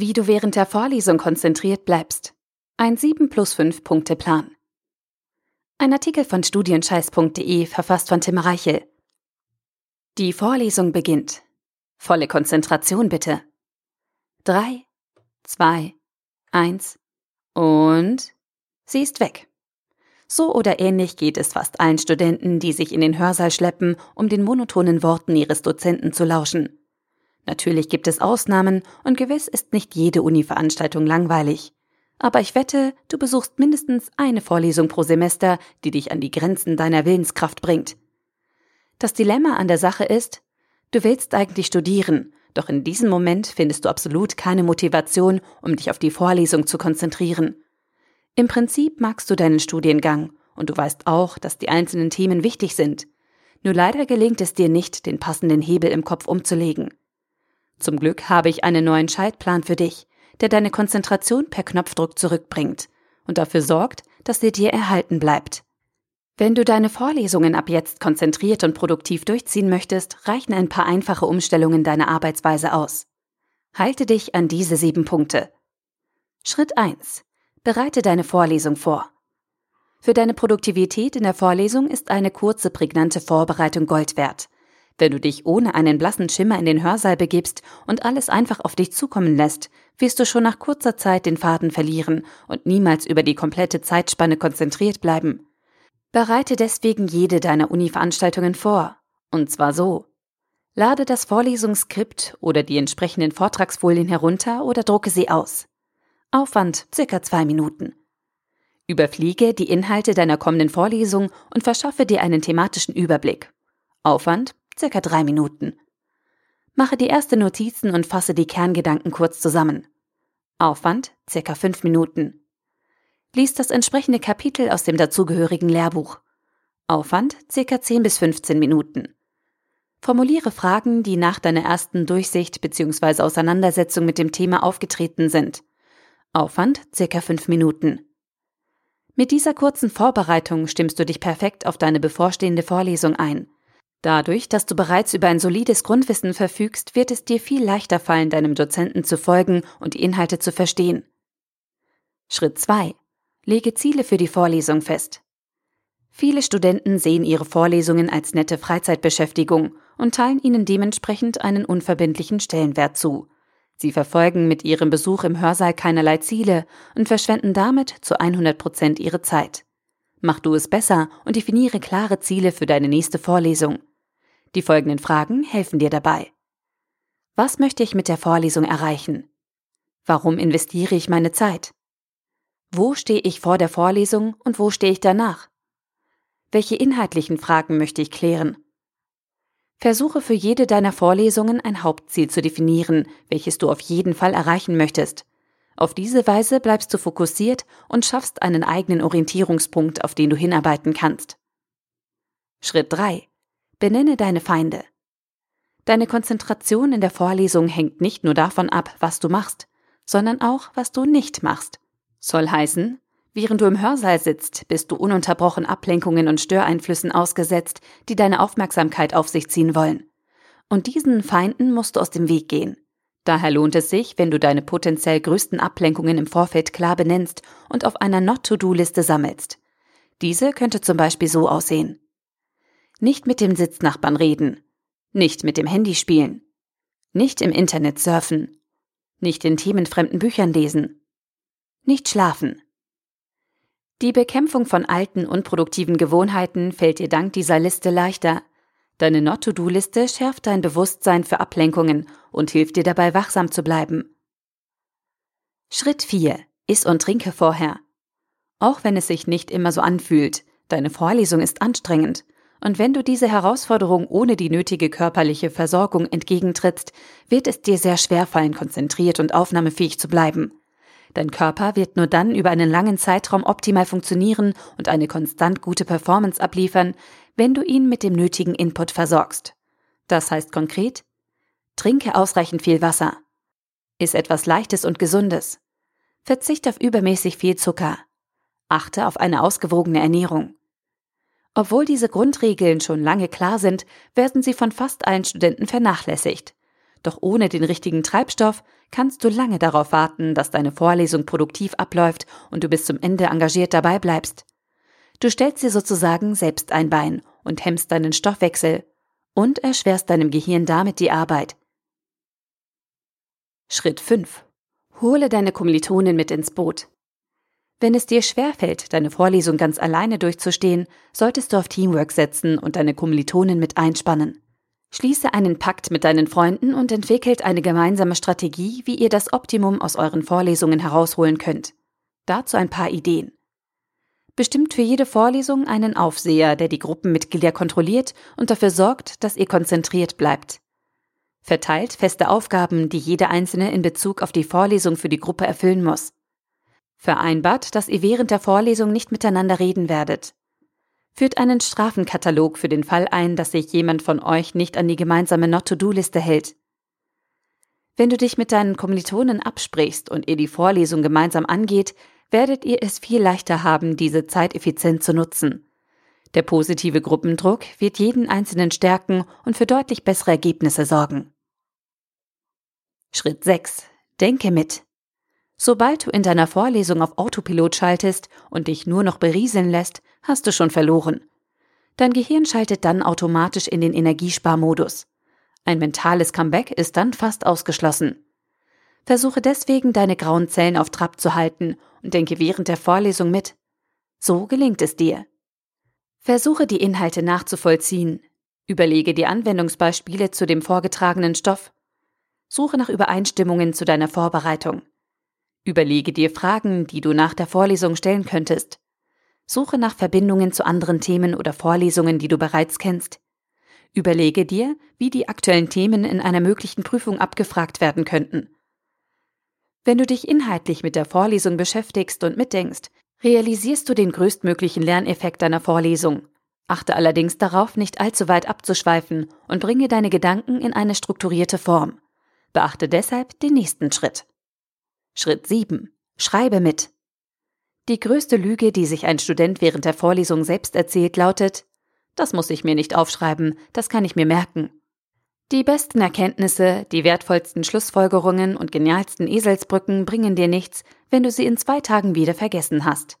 Wie du während der Vorlesung konzentriert bleibst. Ein 7 plus 5 Punkte Plan. Ein Artikel von studienscheiß.de verfasst von Tim Reichel. Die Vorlesung beginnt. Volle Konzentration bitte. 3, 2, 1 und sie ist weg. So oder ähnlich geht es fast allen Studenten, die sich in den Hörsaal schleppen, um den monotonen Worten ihres Dozenten zu lauschen. Natürlich gibt es Ausnahmen und gewiss ist nicht jede Uni-Veranstaltung langweilig. Aber ich wette, du besuchst mindestens eine Vorlesung pro Semester, die dich an die Grenzen deiner Willenskraft bringt. Das Dilemma an der Sache ist, du willst eigentlich studieren, doch in diesem Moment findest du absolut keine Motivation, um dich auf die Vorlesung zu konzentrieren. Im Prinzip magst du deinen Studiengang und du weißt auch, dass die einzelnen Themen wichtig sind. Nur leider gelingt es dir nicht, den passenden Hebel im Kopf umzulegen. Zum Glück habe ich einen neuen Schaltplan für dich, der deine Konzentration per Knopfdruck zurückbringt und dafür sorgt, dass sie dir erhalten bleibt. Wenn du deine Vorlesungen ab jetzt konzentriert und produktiv durchziehen möchtest, reichen ein paar einfache Umstellungen deiner Arbeitsweise aus. Halte dich an diese sieben Punkte. Schritt 1. Bereite deine Vorlesung vor. Für deine Produktivität in der Vorlesung ist eine kurze, prägnante Vorbereitung Gold wert. Wenn du dich ohne einen blassen Schimmer in den Hörsaal begibst und alles einfach auf dich zukommen lässt, wirst du schon nach kurzer Zeit den Faden verlieren und niemals über die komplette Zeitspanne konzentriert bleiben. Bereite deswegen jede deiner Uni-Veranstaltungen vor. Und zwar so. Lade das Vorlesungsskript oder die entsprechenden Vortragsfolien herunter oder drucke sie aus. Aufwand circa zwei Minuten. Überfliege die Inhalte deiner kommenden Vorlesung und verschaffe dir einen thematischen Überblick. Aufwand circa drei Minuten. Mache die ersten Notizen und fasse die Kerngedanken kurz zusammen. Aufwand circa fünf Minuten. Lies das entsprechende Kapitel aus dem dazugehörigen Lehrbuch. Aufwand circa 10 bis 15 Minuten. Formuliere Fragen, die nach deiner ersten Durchsicht bzw. Auseinandersetzung mit dem Thema aufgetreten sind. Aufwand circa 5 Minuten. Mit dieser kurzen Vorbereitung stimmst du dich perfekt auf deine bevorstehende Vorlesung ein. Dadurch, dass du bereits über ein solides Grundwissen verfügst, wird es dir viel leichter fallen, deinem Dozenten zu folgen und die Inhalte zu verstehen. Schritt 2. Lege Ziele für die Vorlesung fest. Viele Studenten sehen ihre Vorlesungen als nette Freizeitbeschäftigung und teilen ihnen dementsprechend einen unverbindlichen Stellenwert zu. Sie verfolgen mit ihrem Besuch im Hörsaal keinerlei Ziele und verschwenden damit zu 100 Prozent ihre Zeit. Mach du es besser und definiere klare Ziele für deine nächste Vorlesung. Die folgenden Fragen helfen dir dabei. Was möchte ich mit der Vorlesung erreichen? Warum investiere ich meine Zeit? Wo stehe ich vor der Vorlesung und wo stehe ich danach? Welche inhaltlichen Fragen möchte ich klären? Versuche für jede deiner Vorlesungen ein Hauptziel zu definieren, welches du auf jeden Fall erreichen möchtest. Auf diese Weise bleibst du fokussiert und schaffst einen eigenen Orientierungspunkt, auf den du hinarbeiten kannst. Schritt 3. Benenne deine Feinde. Deine Konzentration in der Vorlesung hängt nicht nur davon ab, was du machst, sondern auch, was du nicht machst. Soll heißen, während du im Hörsaal sitzt, bist du ununterbrochen Ablenkungen und Störeinflüssen ausgesetzt, die deine Aufmerksamkeit auf sich ziehen wollen. Und diesen Feinden musst du aus dem Weg gehen. Daher lohnt es sich, wenn du deine potenziell größten Ablenkungen im Vorfeld klar benennst und auf einer Not-to-Do-Liste sammelst. Diese könnte zum Beispiel so aussehen. Nicht mit dem Sitznachbarn reden. Nicht mit dem Handy spielen. Nicht im Internet surfen. Nicht in themenfremden Büchern lesen. Nicht schlafen. Die Bekämpfung von alten, unproduktiven Gewohnheiten fällt dir dank dieser Liste leichter. Deine Not-to-Do-Liste schärft dein Bewusstsein für Ablenkungen und hilft dir dabei, wachsam zu bleiben. Schritt 4. Iss und trinke vorher. Auch wenn es sich nicht immer so anfühlt, deine Vorlesung ist anstrengend und wenn du diese Herausforderung ohne die nötige körperliche Versorgung entgegentrittst, wird es dir sehr schwer fallen, konzentriert und aufnahmefähig zu bleiben. Dein Körper wird nur dann über einen langen Zeitraum optimal funktionieren und eine konstant gute Performance abliefern, wenn du ihn mit dem nötigen Input versorgst. Das heißt konkret, trinke ausreichend viel Wasser. Iss etwas Leichtes und Gesundes. Verzicht auf übermäßig viel Zucker. Achte auf eine ausgewogene Ernährung. Obwohl diese Grundregeln schon lange klar sind, werden sie von fast allen Studenten vernachlässigt. Doch ohne den richtigen Treibstoff kannst du lange darauf warten, dass deine Vorlesung produktiv abläuft und du bis zum Ende engagiert dabei bleibst. Du stellst dir sozusagen selbst ein Bein und hemmst deinen Stoffwechsel und erschwerst deinem Gehirn damit die Arbeit. Schritt 5. Hole deine Kommilitonen mit ins Boot. Wenn es dir schwerfällt, deine Vorlesung ganz alleine durchzustehen, solltest du auf Teamwork setzen und deine Kommilitonen mit einspannen. Schließe einen Pakt mit deinen Freunden und entwickelt eine gemeinsame Strategie, wie ihr das Optimum aus euren Vorlesungen herausholen könnt. Dazu ein paar Ideen. Bestimmt für jede Vorlesung einen Aufseher, der die Gruppenmitglieder kontrolliert und dafür sorgt, dass ihr konzentriert bleibt. Verteilt feste Aufgaben, die jede einzelne in Bezug auf die Vorlesung für die Gruppe erfüllen muss. Vereinbart, dass ihr während der Vorlesung nicht miteinander reden werdet. Führt einen Strafenkatalog für den Fall ein, dass sich jemand von euch nicht an die gemeinsame Not-to-Do-Liste hält. Wenn du dich mit deinen Kommilitonen absprichst und ihr die Vorlesung gemeinsam angeht, werdet ihr es viel leichter haben, diese Zeit effizient zu nutzen. Der positive Gruppendruck wird jeden Einzelnen stärken und für deutlich bessere Ergebnisse sorgen. Schritt 6. Denke mit. Sobald du in deiner Vorlesung auf Autopilot schaltest und dich nur noch berieseln lässt, hast du schon verloren. Dein Gehirn schaltet dann automatisch in den Energiesparmodus. Ein mentales Comeback ist dann fast ausgeschlossen. Versuche deswegen, deine grauen Zellen auf Trab zu halten und denke während der Vorlesung mit. So gelingt es dir. Versuche die Inhalte nachzuvollziehen. Überlege die Anwendungsbeispiele zu dem vorgetragenen Stoff. Suche nach Übereinstimmungen zu deiner Vorbereitung. Überlege dir Fragen, die du nach der Vorlesung stellen könntest. Suche nach Verbindungen zu anderen Themen oder Vorlesungen, die du bereits kennst. Überlege dir, wie die aktuellen Themen in einer möglichen Prüfung abgefragt werden könnten. Wenn du dich inhaltlich mit der Vorlesung beschäftigst und mitdenkst, realisierst du den größtmöglichen Lerneffekt deiner Vorlesung. Achte allerdings darauf, nicht allzu weit abzuschweifen und bringe deine Gedanken in eine strukturierte Form. Beachte deshalb den nächsten Schritt. Schritt 7. Schreibe mit. Die größte Lüge, die sich ein Student während der Vorlesung selbst erzählt, lautet, das muss ich mir nicht aufschreiben, das kann ich mir merken. Die besten Erkenntnisse, die wertvollsten Schlussfolgerungen und genialsten Eselsbrücken bringen dir nichts, wenn du sie in zwei Tagen wieder vergessen hast.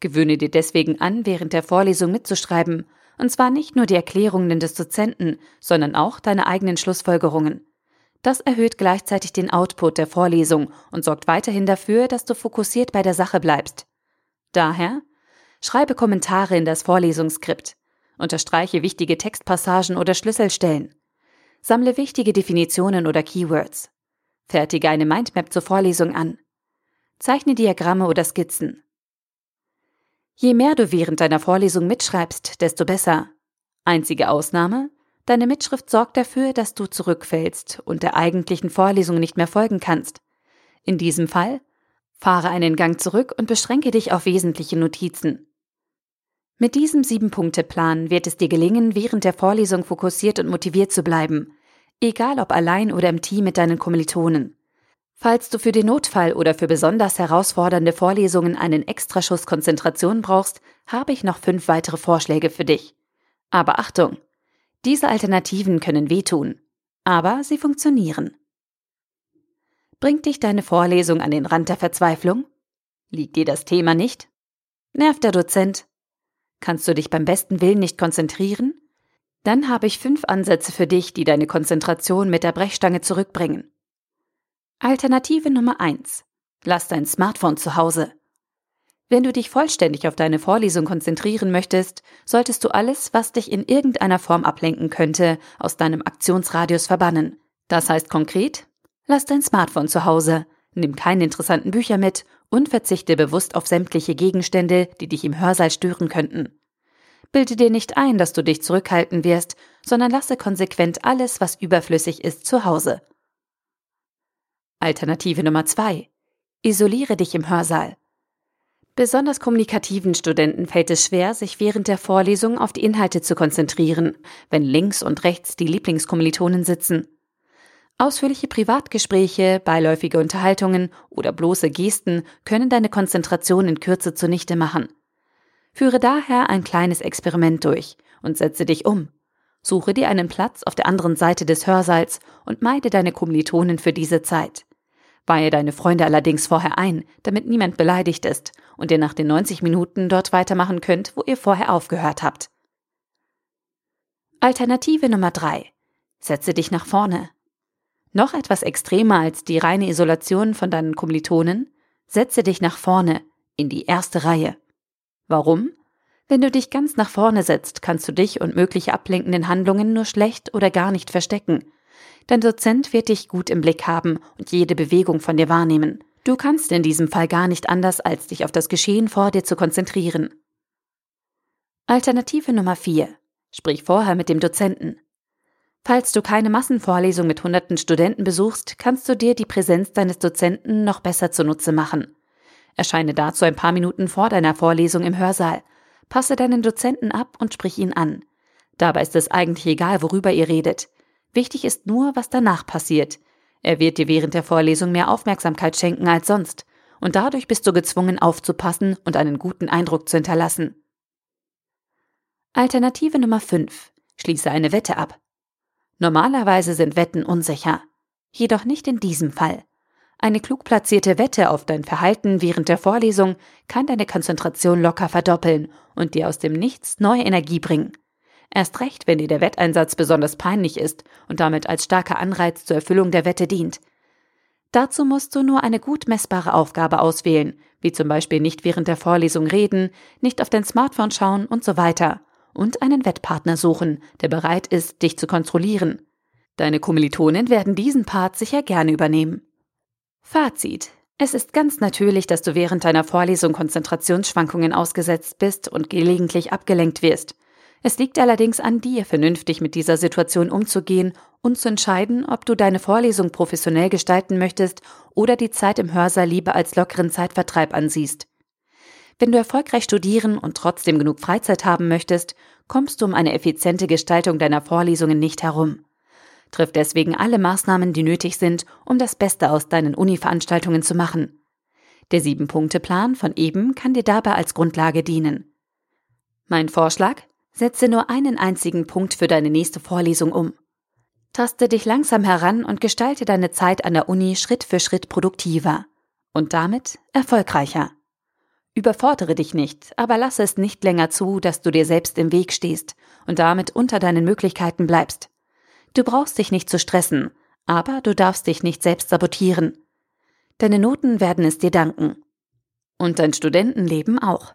Gewöhne dir deswegen an, während der Vorlesung mitzuschreiben, und zwar nicht nur die Erklärungen des Dozenten, sondern auch deine eigenen Schlussfolgerungen. Das erhöht gleichzeitig den Output der Vorlesung und sorgt weiterhin dafür, dass du fokussiert bei der Sache bleibst. Daher schreibe Kommentare in das Vorlesungsskript, unterstreiche wichtige Textpassagen oder Schlüsselstellen, sammle wichtige Definitionen oder Keywords, fertige eine Mindmap zur Vorlesung an, zeichne Diagramme oder Skizzen. Je mehr du während deiner Vorlesung mitschreibst, desto besser. Einzige Ausnahme, Deine Mitschrift sorgt dafür, dass du zurückfällst und der eigentlichen Vorlesung nicht mehr folgen kannst. In diesem Fall fahre einen Gang zurück und beschränke dich auf wesentliche Notizen. Mit diesem Sieben-Punkte-Plan wird es dir gelingen, während der Vorlesung fokussiert und motiviert zu bleiben, egal ob allein oder im Team mit deinen Kommilitonen. Falls du für den Notfall oder für besonders herausfordernde Vorlesungen einen Extraschuss Konzentration brauchst, habe ich noch fünf weitere Vorschläge für dich. Aber Achtung! Diese Alternativen können wehtun, aber sie funktionieren. Bringt dich deine Vorlesung an den Rand der Verzweiflung? Liegt dir das Thema nicht? Nervt der Dozent? Kannst du dich beim besten Willen nicht konzentrieren? Dann habe ich fünf Ansätze für dich, die deine Konzentration mit der Brechstange zurückbringen. Alternative Nummer eins: Lass dein Smartphone zu Hause. Wenn du dich vollständig auf deine Vorlesung konzentrieren möchtest, solltest du alles, was dich in irgendeiner Form ablenken könnte, aus deinem Aktionsradius verbannen. Das heißt konkret, lass dein Smartphone zu Hause, nimm keine interessanten Bücher mit und verzichte bewusst auf sämtliche Gegenstände, die dich im Hörsaal stören könnten. Bilde dir nicht ein, dass du dich zurückhalten wirst, sondern lasse konsequent alles, was überflüssig ist, zu Hause. Alternative Nummer zwei: Isoliere dich im Hörsaal. Besonders kommunikativen Studenten fällt es schwer, sich während der Vorlesung auf die Inhalte zu konzentrieren, wenn links und rechts die Lieblingskommilitonen sitzen. Ausführliche Privatgespräche, beiläufige Unterhaltungen oder bloße Gesten können deine Konzentration in Kürze zunichte machen. Führe daher ein kleines Experiment durch und setze dich um. Suche dir einen Platz auf der anderen Seite des Hörsaals und meide deine Kommilitonen für diese Zeit. Weihe deine Freunde allerdings vorher ein, damit niemand beleidigt ist und ihr nach den 90 Minuten dort weitermachen könnt, wo ihr vorher aufgehört habt. Alternative Nummer 3. Setze dich nach vorne. Noch etwas extremer als die reine Isolation von deinen Kommilitonen? Setze dich nach vorne, in die erste Reihe. Warum? Wenn du dich ganz nach vorne setzt, kannst du dich und mögliche ablenkenden Handlungen nur schlecht oder gar nicht verstecken. Dein Dozent wird dich gut im Blick haben und jede Bewegung von dir wahrnehmen. Du kannst in diesem Fall gar nicht anders, als dich auf das Geschehen vor dir zu konzentrieren. Alternative Nummer 4. Sprich vorher mit dem Dozenten. Falls du keine Massenvorlesung mit hunderten Studenten besuchst, kannst du dir die Präsenz deines Dozenten noch besser zunutze machen. Erscheine dazu ein paar Minuten vor deiner Vorlesung im Hörsaal Passe deinen Dozenten ab und sprich ihn an. Dabei ist es eigentlich egal, worüber ihr redet. Wichtig ist nur, was danach passiert. Er wird dir während der Vorlesung mehr Aufmerksamkeit schenken als sonst, und dadurch bist du gezwungen aufzupassen und einen guten Eindruck zu hinterlassen. Alternative Nummer 5. Schließe eine Wette ab. Normalerweise sind Wetten unsicher. Jedoch nicht in diesem Fall. Eine klug platzierte Wette auf dein Verhalten während der Vorlesung kann deine Konzentration locker verdoppeln und dir aus dem Nichts neue Energie bringen. Erst recht, wenn dir der Wetteinsatz besonders peinlich ist und damit als starker Anreiz zur Erfüllung der Wette dient. Dazu musst du nur eine gut messbare Aufgabe auswählen, wie zum Beispiel nicht während der Vorlesung reden, nicht auf dein Smartphone schauen und so weiter, und einen Wettpartner suchen, der bereit ist, dich zu kontrollieren. Deine Kommilitonen werden diesen Part sicher gerne übernehmen. Fazit. Es ist ganz natürlich, dass du während deiner Vorlesung Konzentrationsschwankungen ausgesetzt bist und gelegentlich abgelenkt wirst. Es liegt allerdings an dir, vernünftig mit dieser Situation umzugehen und zu entscheiden, ob du deine Vorlesung professionell gestalten möchtest oder die Zeit im Hörsaal lieber als lockeren Zeitvertreib ansiehst. Wenn du erfolgreich studieren und trotzdem genug Freizeit haben möchtest, kommst du um eine effiziente Gestaltung deiner Vorlesungen nicht herum. Triff deswegen alle Maßnahmen, die nötig sind, um das Beste aus deinen Uni-Veranstaltungen zu machen. Der Sieben-Punkte-Plan von eben kann dir dabei als Grundlage dienen. Mein Vorschlag? Setze nur einen einzigen Punkt für deine nächste Vorlesung um. Taste dich langsam heran und gestalte deine Zeit an der Uni Schritt für Schritt produktiver und damit erfolgreicher. Überfordere dich nicht, aber lasse es nicht länger zu, dass du dir selbst im Weg stehst und damit unter deinen Möglichkeiten bleibst. Du brauchst dich nicht zu stressen, aber du darfst dich nicht selbst sabotieren. Deine Noten werden es dir danken. Und dein Studentenleben auch.